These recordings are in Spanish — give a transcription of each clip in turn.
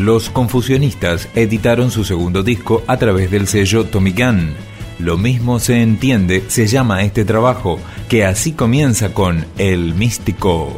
Los confusionistas editaron su segundo disco a través del sello Gunn. Lo mismo se entiende, se llama este trabajo, que así comienza con El Místico.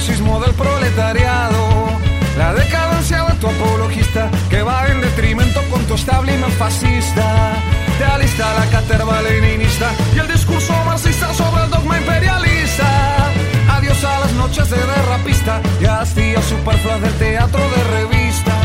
Sismo del proletariado. La decadencia de tu apologista que va en detrimento con tu establishment fascista. Te alista la caterva leninista y el discurso marxista sobre el dogma imperialista. Adiós a las noches de derrapista y hastío superfluas del teatro de revista.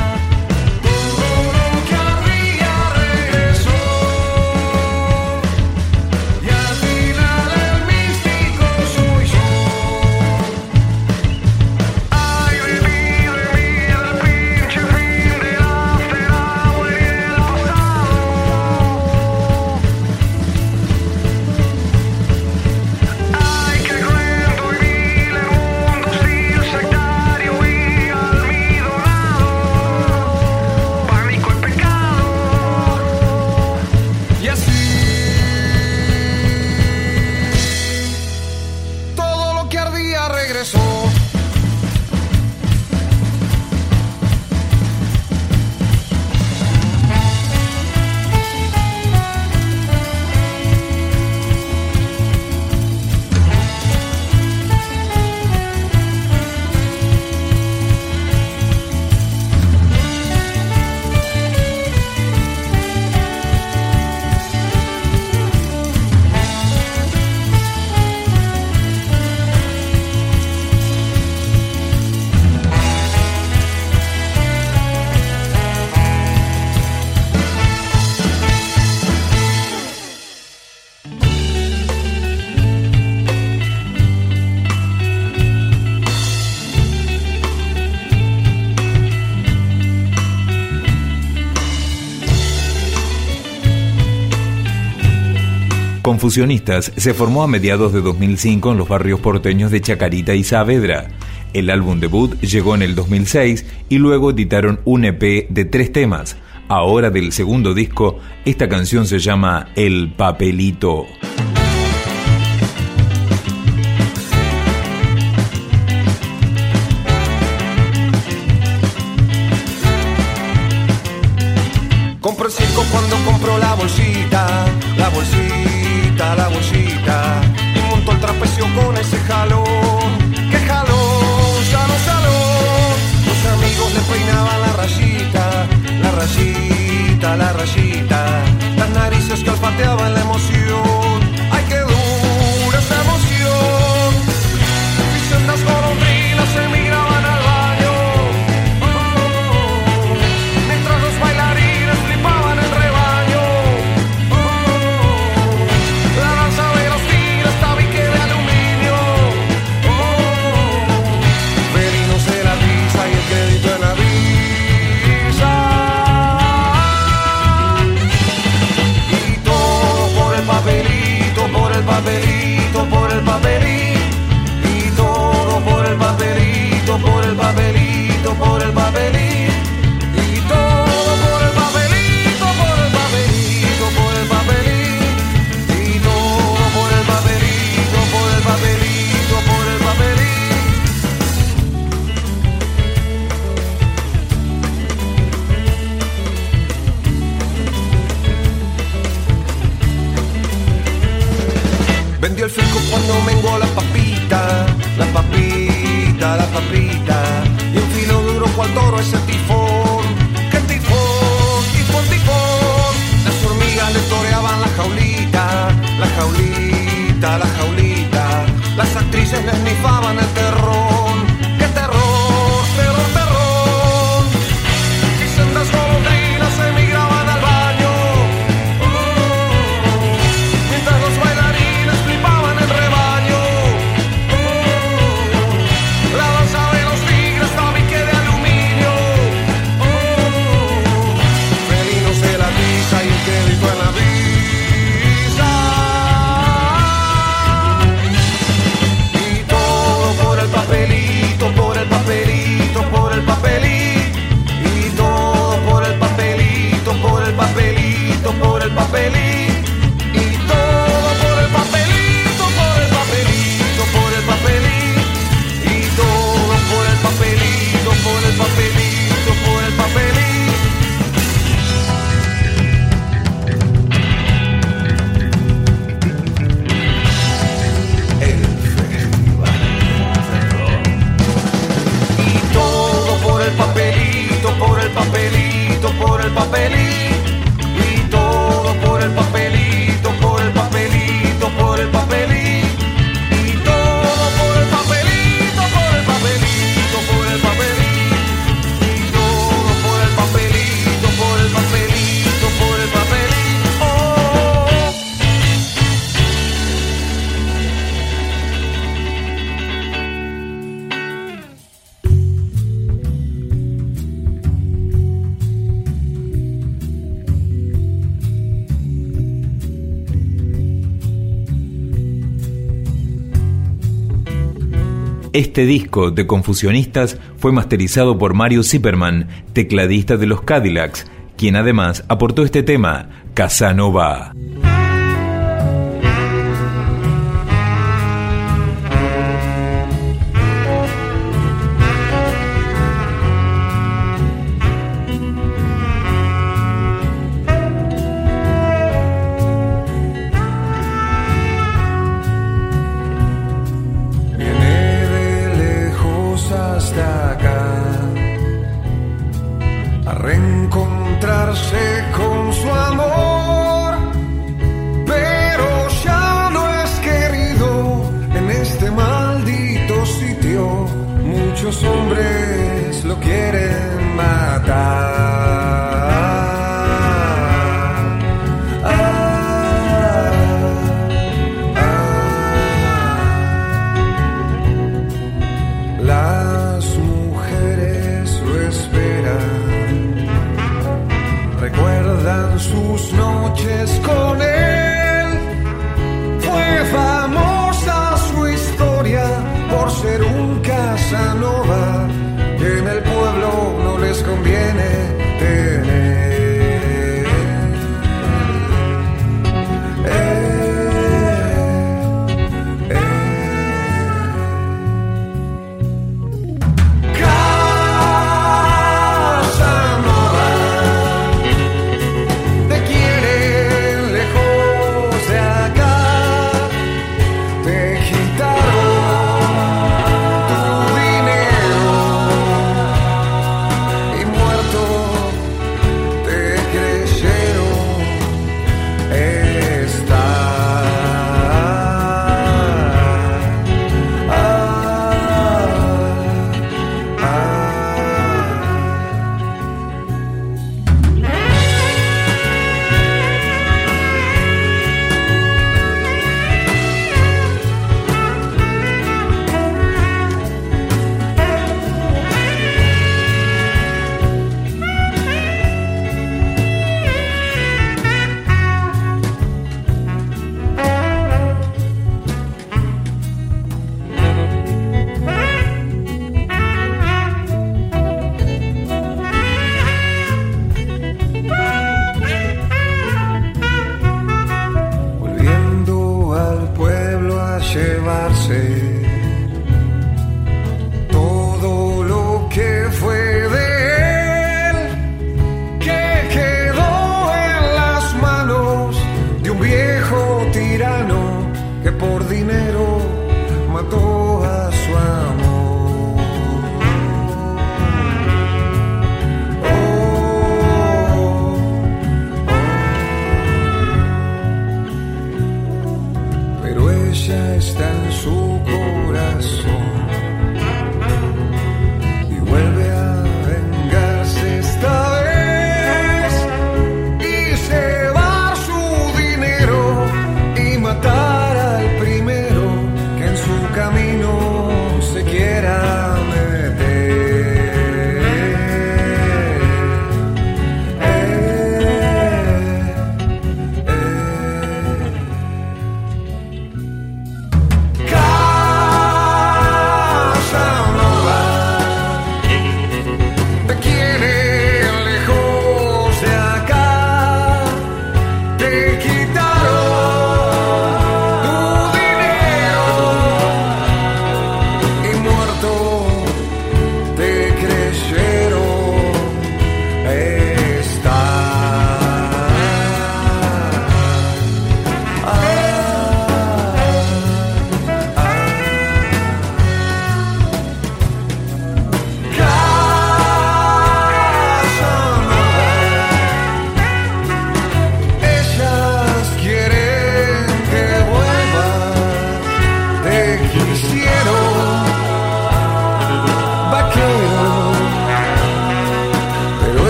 Confusionistas se formó a mediados de 2005 en los barrios porteños de Chacarita y Saavedra. El álbum debut llegó en el 2006 y luego editaron un EP de tres temas. Ahora del segundo disco, esta canción se llama El Papelito. bicycle Este disco de Confusionistas fue masterizado por Mario Zipperman, tecladista de los Cadillacs, quien además aportó este tema, Casanova.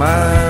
my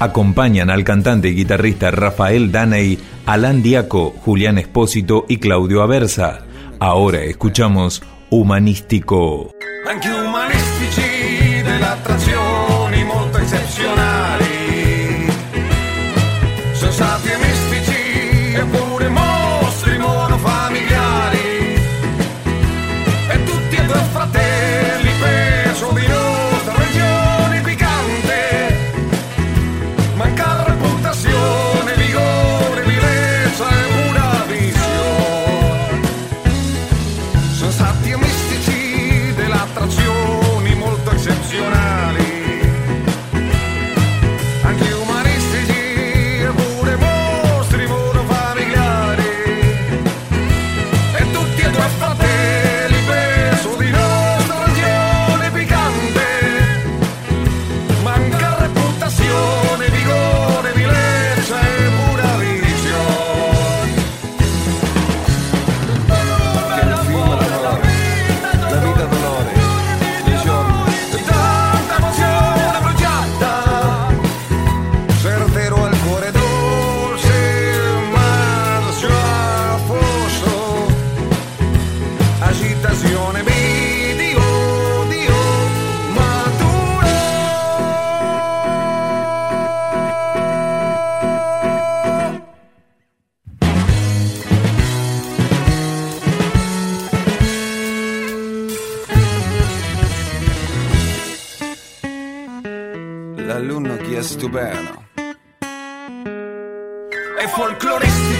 acompañan al cantante y guitarrista Rafael Daney, Alan Diaco, Julián Espósito y Claudio Aversa. Ahora escuchamos Humanístico. E folcloristici